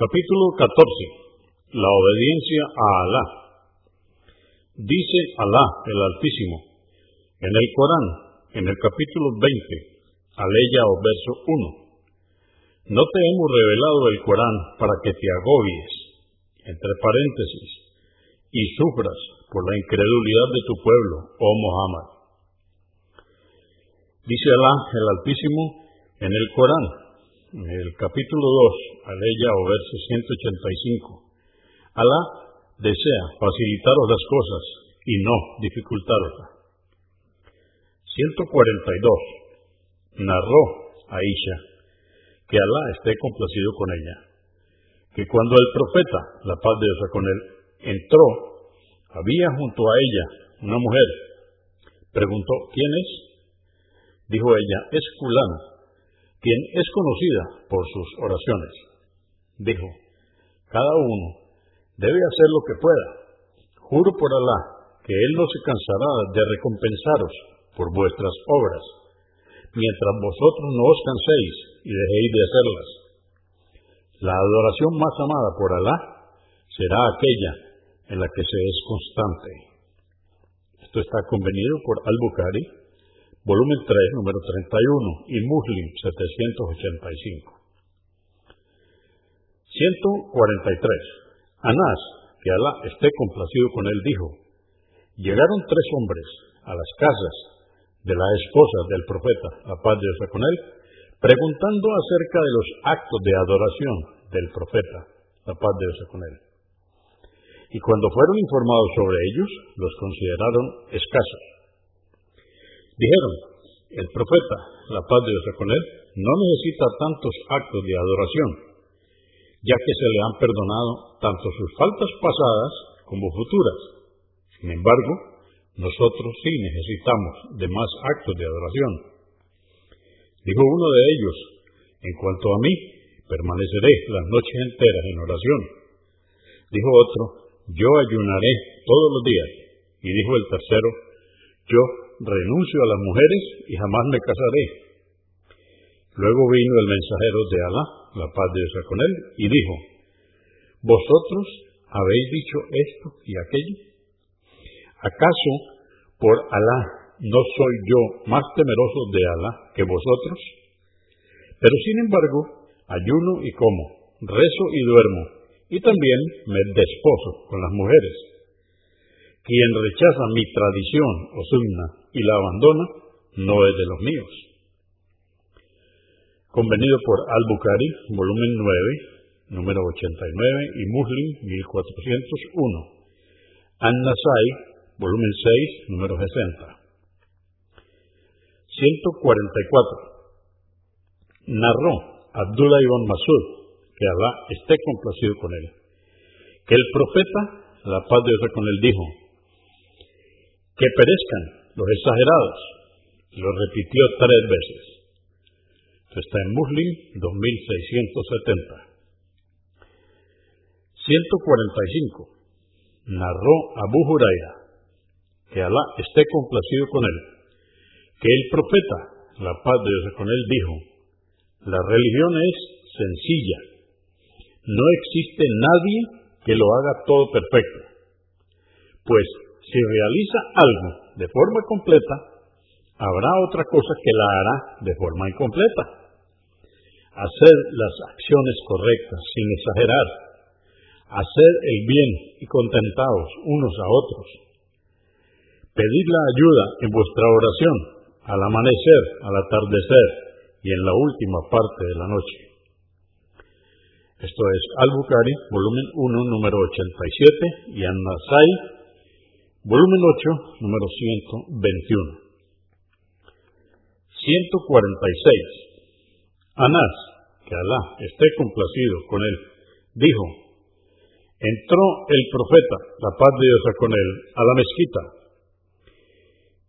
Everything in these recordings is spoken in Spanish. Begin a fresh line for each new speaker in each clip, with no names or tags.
Capítulo 14. La obediencia a Alá. Dice Alá el Altísimo en el Corán, en el capítulo 20, aleya o verso 1. No te hemos revelado el Corán para que te agobies, entre paréntesis, y sufras por la incredulidad de tu pueblo, oh Muhammad. Dice Alá el Altísimo en el Corán, el capítulo 2, aleya o verso 185. Alá desea facilitaros las cosas y no dificultaroslas. 142. Narró Aisha que Alá esté complacido con ella, que cuando el profeta, la paz de Dios con él, entró, había junto a ella una mujer. Preguntó, ¿quién es? Dijo ella, es fulano, quien es conocida por sus oraciones. Dijo, cada uno debe hacer lo que pueda. Juro por Alá que Él no se cansará de recompensaros por vuestras obras, mientras vosotros no os canséis y dejéis de hacerlas. La adoración más amada por Alá será aquella en la que se es constante. Esto está convenido por Al-Bukhari, volumen 3, número 31, y Muslim 785. 143. Anás, que Alá esté complacido con él, dijo, llegaron tres hombres a las casas de la esposa del profeta, la paz de Dios con él, preguntando acerca de los actos de adoración del profeta, la paz de Dios con él. Y cuando fueron informados sobre ellos, los consideraron escasos. Dijeron, el profeta, la paz de Dios con él, no necesita tantos actos de adoración, ya que se le han perdonado tanto sus faltas pasadas como futuras. Sin embargo, nosotros sí necesitamos de más actos de adoración. Dijo uno de ellos, en cuanto a mí, permaneceré las noches enteras en oración. Dijo otro, yo ayunaré todos los días. Y dijo el tercero, yo renuncio a las mujeres y jamás me casaré. Luego vino el mensajero de Alá, la paz de Dios con él, y dijo, ¿vosotros habéis dicho esto y aquello? ¿Acaso por Alá no soy yo más temeroso de Alá que vosotros? Pero sin embargo, ayuno y como, rezo y duermo, y también me desposo con las mujeres. Quien rechaza mi tradición o sunna y la abandona, no es de los míos. Convenido por Al-Bukhari, volumen 9, número 89, y Muslim, 1401. An-Nasai, volumen 6, número 60. 144. Narró Abdullah ibn Masud, que Alá esté complacido con él, que el profeta, la paz de Dios con él, dijo, que perezcan los exagerados, lo repitió tres veces. Esto está en Muslim 2670. 145. Narró Abu Huraira, que Alá esté complacido con él, que el profeta, la paz de Dios con él, dijo, la religión es sencilla, no existe nadie que lo haga todo perfecto, pues si realiza algo de forma completa, habrá otra cosa que la hará de forma incompleta. Hacer las acciones correctas sin exagerar, hacer el bien y contentados unos a otros, pedir la ayuda en vuestra oración al amanecer, al atardecer y en la última parte de la noche. Esto es Al-Bukhari, volumen 1, número 87, y An-Nasai, volumen 8, número 121. 146. Anás, que Alá esté complacido con él, dijo, entró el profeta, la paz de Dios con él, a la mezquita,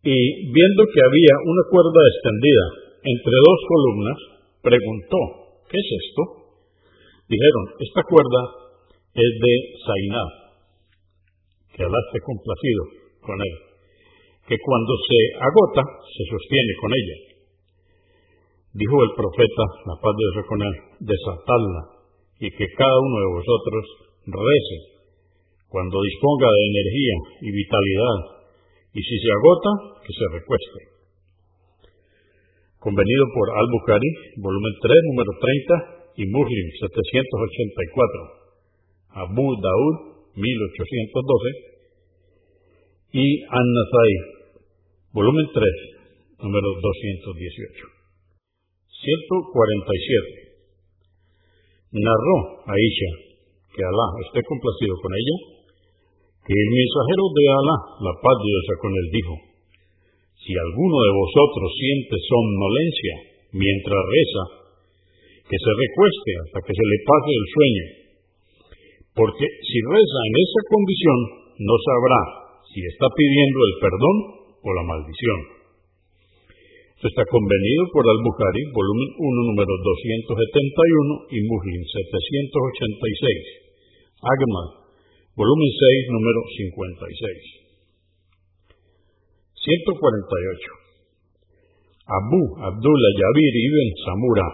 y viendo que había una cuerda extendida entre dos columnas, preguntó, ¿qué es esto? Dijeron, esta cuerda es de Zainab, que Alá esté complacido con él, que cuando se agota se sostiene con ella. Dijo el profeta, la paz de Dios con él, desatadla y que cada uno de vosotros rece cuando disponga de energía y vitalidad, y si se agota, que se recueste. Convenido por Al-Bukhari, volumen 3, número 30, y Muslim 784, Abu Daud 1812, y An-Nasai, volumen 3, número 218. 147. Narró Aisha, que Alá esté complacido con ella, que el mensajero de Alá, la paz de Dios con él, dijo, si alguno de vosotros siente somnolencia mientras reza, que se recueste hasta que se le pase el sueño, porque si reza en esa condición, no sabrá si está pidiendo el perdón o la maldición. Esto está convenido por Al-Bukhari, volumen 1, número 271 y Muslim 786. Agma, volumen 6, número 56. 148. Abu Abdullah Yabir ibn Samura,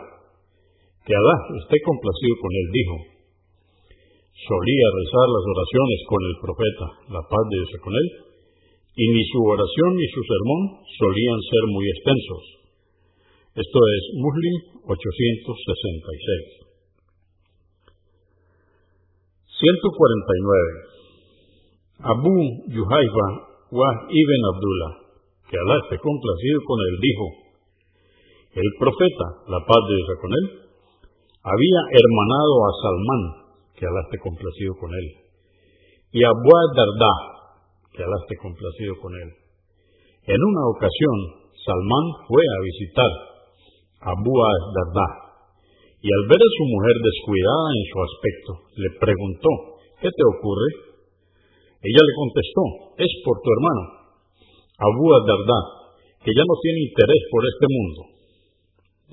que Alá esté complacido con él, dijo, solía rezar las oraciones con el profeta, la paz de Dios con él, y ni su oración ni su sermón solían ser muy extensos. Esto es Muslim 866. 149. Abu Yuhaifa wa ibn Abdullah, que Alá esté complacido con él, dijo, el profeta, la paz de Dios con él, había hermanado a Salmán, que Alá complacido con él, y Abu Darda, que Alá esté complacido con él. En una ocasión, Salmán fue a visitar a Abu Darda, y al ver a su mujer descuidada en su aspecto, le preguntó, ¿qué te ocurre? Ella le contestó, es por tu hermano, Abu Darda, que ya no tiene interés por este mundo.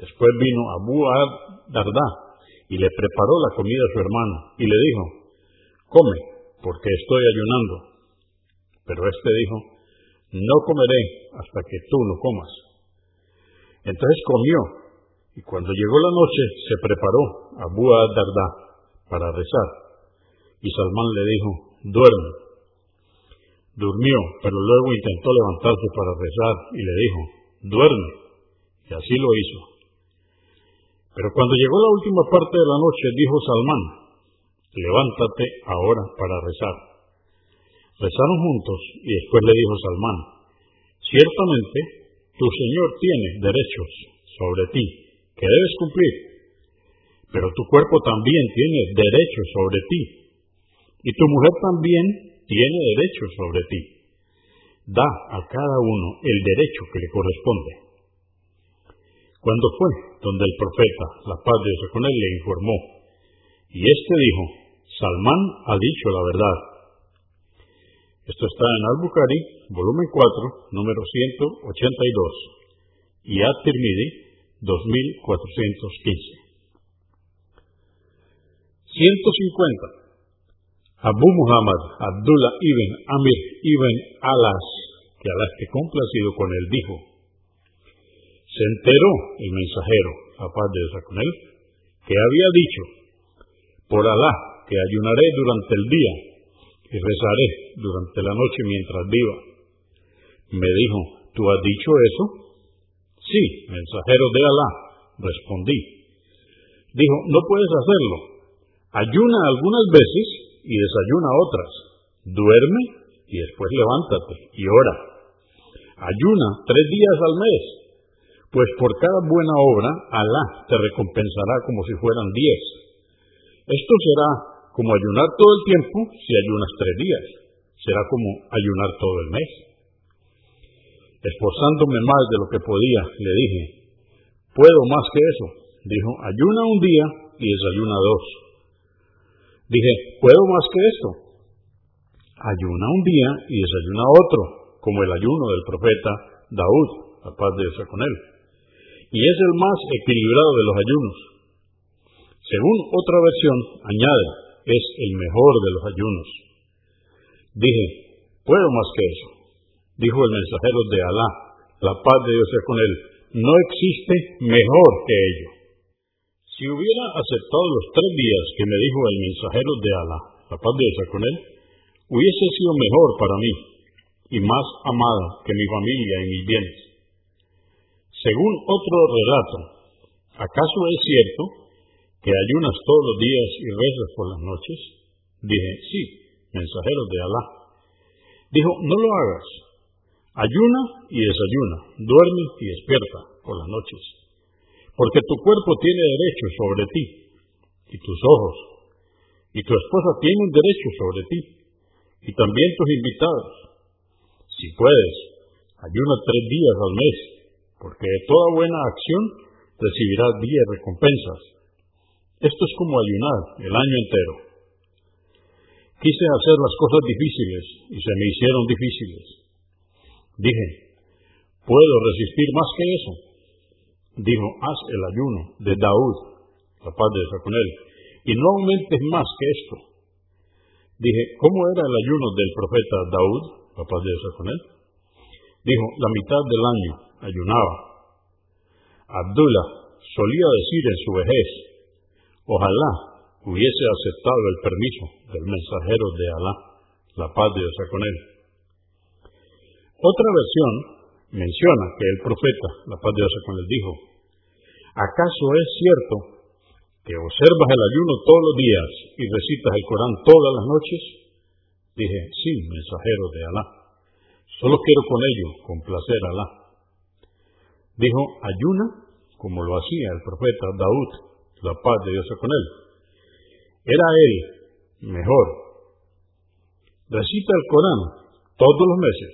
Después vino Abu Darda y le preparó la comida a su hermano y le dijo, come, porque estoy ayunando. Pero éste dijo, no comeré hasta que tú no comas. Entonces comió, y cuando llegó la noche se preparó Abu Darda para rezar. Y Salmán le dijo, duerme. Durmió, pero luego intentó levantarse para rezar y le dijo, duerme. Y así lo hizo. Pero cuando llegó la última parte de la noche, dijo Salmán, levántate ahora para rezar. Rezaron juntos y después le dijo Salmán, ciertamente tu Señor tiene derechos sobre ti que debes cumplir, pero tu cuerpo también tiene derechos sobre ti y tu mujer también tiene derechos sobre ti. Da a cada uno el derecho que le corresponde. Cuando fue donde el profeta, la paz de Dios con él, le informó, y éste dijo, Salmán ha dicho la verdad. Esto está en Al-Bukhari, volumen 4, número 182, y At-Tirmidhi, 2415. 150. Abu Muhammad Abdullah ibn Amir ibn Alas, que Alá esté complacido con él, dijo, se enteró el mensajero, paz de Dios con él, que había dicho, por Alá, que ayunaré durante el día y rezaré durante la noche mientras viva. Me dijo, ¿tú has dicho eso? Sí, mensajero de Alá, respondí. Dijo, no puedes hacerlo. Ayuna algunas veces y desayuna otras. Duerme y después levántate y ora. Ayuna tres días al mes, pues por cada buena obra Alá te recompensará como si fueran diez. Esto será como ayunar todo el tiempo si ayunas tres días. Será como ayunar todo el mes. Esforzándome más de lo que podía, le dije, puedo más que eso. Dijo, ayuna un día y desayuna dos. Dije, ¿puedo más que esto? Ayuna un día y desayuna otro, como el ayuno del profeta Daud, la paz de Dios con él. Y es el más equilibrado de los ayunos. Según otra versión, añade, es el mejor de los ayunos. Dije, ¿puedo más que eso? Dijo el mensajero de Alá, la paz de Dios con él, no existe mejor que ello. Si hubiera aceptado los tres días que me dijo el mensajero de Alá, la paz de Dios con él, hubiese sido mejor para mí y más amada que mi familia y mis bienes. Según otro relato, ¿acaso es cierto que ayunas todos los días y rezas por las noches? Dije, sí, mensajero de Alá. Dijo, no lo hagas. Ayuna y desayuna, duerme y despierta por las noches, porque tu cuerpo tiene derecho sobre ti, y tus ojos, y tu esposa tienen derecho sobre ti, y también tus invitados. Si puedes, ayuna tres días al mes, porque de toda buena acción recibirás diez recompensas. Esto es como ayunar el año entero. Quise hacer las cosas difíciles y se me hicieron difíciles. Dije, ¿puedo resistir más que eso? Dijo, haz el ayuno de Daud, la paz de Dios con él, y no aumentes más que esto. Dije, ¿cómo era el ayuno del profeta Daud, la paz de Dios con él? Dijo, la mitad del año ayunaba. Abdullah solía decir en su vejez, ojalá hubiese aceptado el permiso del mensajero de Alá, la paz de Dios con él. Otra versión menciona que el profeta, la paz de Dios con él, dijo, ¿acaso es cierto que observas el ayuno todos los días y recitas el Corán todas las noches? Dije, sí, mensajero de Alá. Solo quiero con ello complacer a Alá. Dijo, ayuna como lo hacía el profeta Daud, la paz de Dios con él. Era él mejor. Recita el Corán todos los meses.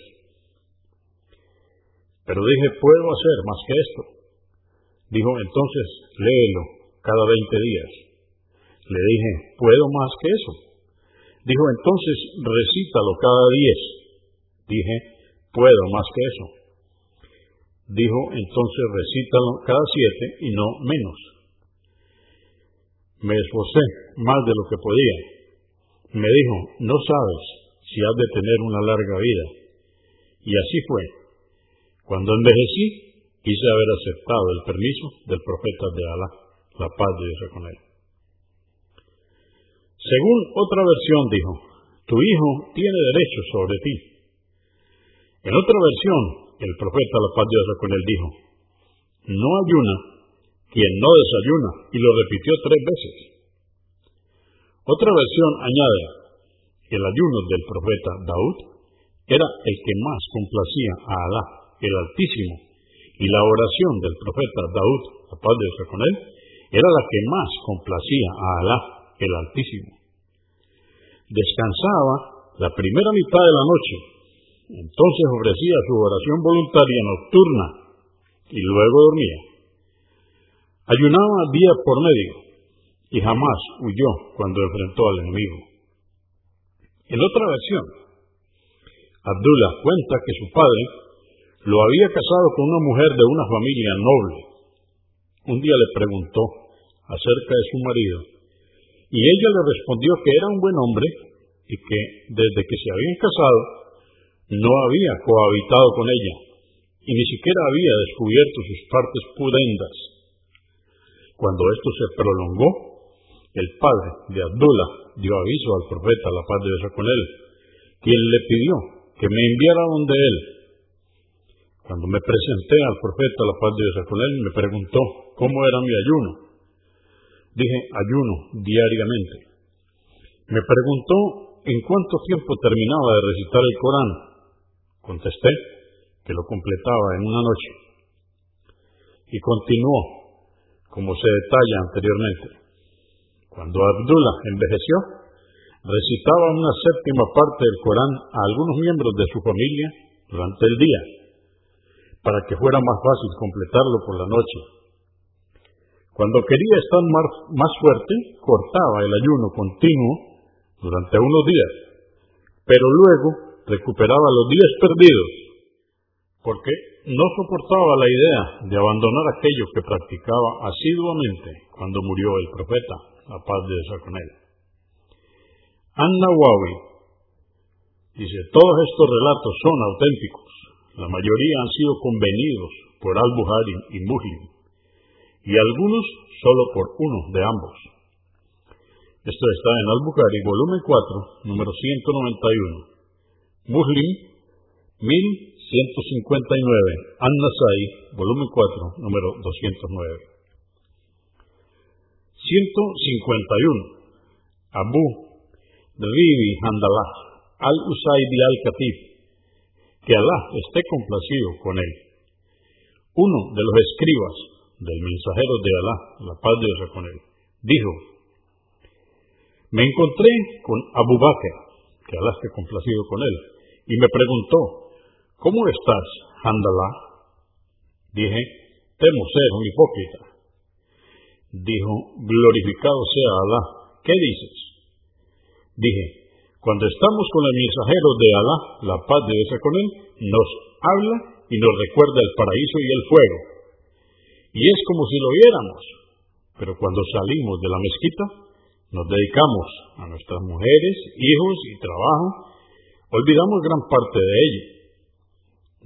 Pero dije, puedo hacer más que esto. Dijo, entonces léelo cada 20 días. Le dije, ¿puedo más que eso? Dijo, entonces recítalo cada 10. Dije, puedo más que eso. Dijo, entonces recítalo cada 7 y no menos. Me esforcé más de lo que podía. Me dijo, no sabes si has de tener una larga vida. Y así fue. Cuando envejecí, quise haber aceptado el permiso del profeta de Alá, la paz de Dios con él. Según otra versión dijo, tu hijo tiene derecho sobre ti. En otra versión, el profeta, la paz de Dios con él, dijo, no ayuna quien no desayuna, y lo repitió tres veces. Otra versión añade el ayuno del profeta Daud era el que más complacía a Alá, el Altísimo, y la oración del profeta Daud, la paz de Dios con él, era la que más complacía a Alá, el Altísimo. Descansaba la primera mitad de la noche, entonces ofrecía su oración voluntaria nocturna y luego dormía. Ayunaba día por medio y jamás huyó cuando enfrentó al enemigo. En otra versión, Abdullah cuenta que su padre lo había casado con una mujer de una familia noble. Un día le preguntó acerca de su marido y ella le respondió que era un buen hombre y que desde que se habían casado no había cohabitado con ella y ni siquiera había descubierto sus partes pudendas. Cuando esto se prolongó, el padre de Abdullah dio aviso al profeta, la paz de Dios con él, quien le pidió que me enviara donde él. Cuando me presenté al profeta, la paz de Dios con él, me preguntó cómo era mi ayuno. Dije, ayuno diariamente. Me preguntó en cuánto tiempo terminaba de recitar el Corán. Contesté que lo completaba en una noche. Y continuó, como se detalla anteriormente. Cuando Abdullah envejeció, recitaba una séptima parte del Corán a algunos miembros de su familia durante el día, para que fuera más fácil completarlo por la noche. Cuando quería estar más fuerte, cortaba el ayuno continuo durante unos días, pero luego recuperaba los días perdidos, porque no soportaba la idea de abandonar aquello que practicaba asiduamente cuando murió el profeta, la paz de Dios con él. An-Nawawi dice, todos estos relatos son auténticos, la mayoría han sido convenidos por Al-Buhari y Muslim, y algunos solo por uno de ambos. Esto está en Al-Bukhari, volumen 4, número 191. Muslim, 1159. An-Nasai, volumen 4, número 209. 151. Abu Ribi Handalah al-Usaidi al-Katif, que Alá esté complacido con él. Uno de los escribas del mensajero de Alá, la paz de Dios con él, dijo, me encontré con Abu Bakr, que esté complacido con él, y me preguntó, ¿cómo estás, Handalá? Dije, temo ser un hipócrita. Dijo, glorificado sea Alá, ¿qué dices? Dije, cuando estamos con el mensajero de Alá, la paz de Dios con él, nos habla y nos recuerda el paraíso y el fuego. Y es como si lo viéramos. Pero cuando salimos de la mezquita, nos dedicamos a nuestras mujeres, hijos y trabajo, olvidamos gran parte de ello.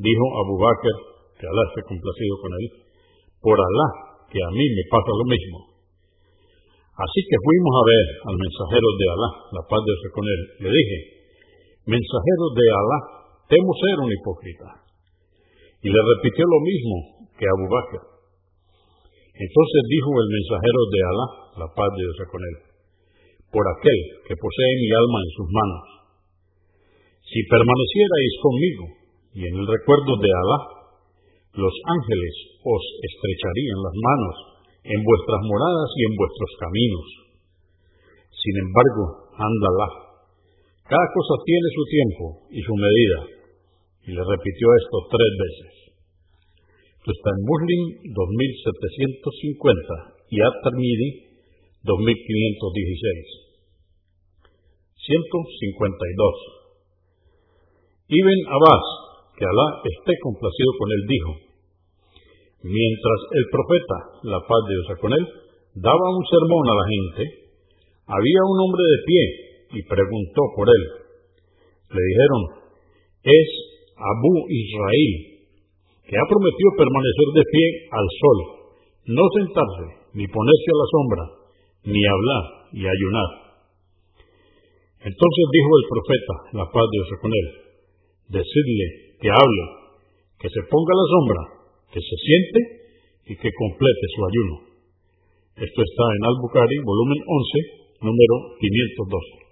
Dijo Abu Bakr, que Alá esté complacido con él, por Alá, que a mí me pasa lo mismo. Así que fuimos a ver al mensajero de Alá, la paz de Dios con él. Le dije, mensajero de Alá, temo ser un hipócrita. Y le repitió lo mismo que Abu Bakr. Entonces dijo el mensajero de Alá, la paz de Dios con él, por aquel que posee mi alma en sus manos. Si permanecierais conmigo y en el recuerdo de Alá, los ángeles os estrecharían las manos en vuestras moradas y en vuestros caminos. Sin embargo, ándala. Cada cosa tiene su tiempo y su medida. Y le repitió esto tres veces. Esto está en Muslim 2750 y At-Tirmidhi 2516. 152. Ibn Abbas, que Alá esté complacido con él, dijo, mientras el profeta, la paz de Dios con él, daba un sermón a la gente, había un hombre de pie y preguntó por él. Le dijeron, es Abu Israel, que ha prometido permanecer de pie al sol, no sentarse, ni ponerse a la sombra, ni hablar y ayunar. Entonces dijo el profeta, la paz de Dios con él, decidle que hable, que se ponga la sombra, que se siente y que complete su ayuno. Esto está en Al-Bukhari, volumen 11, número 512.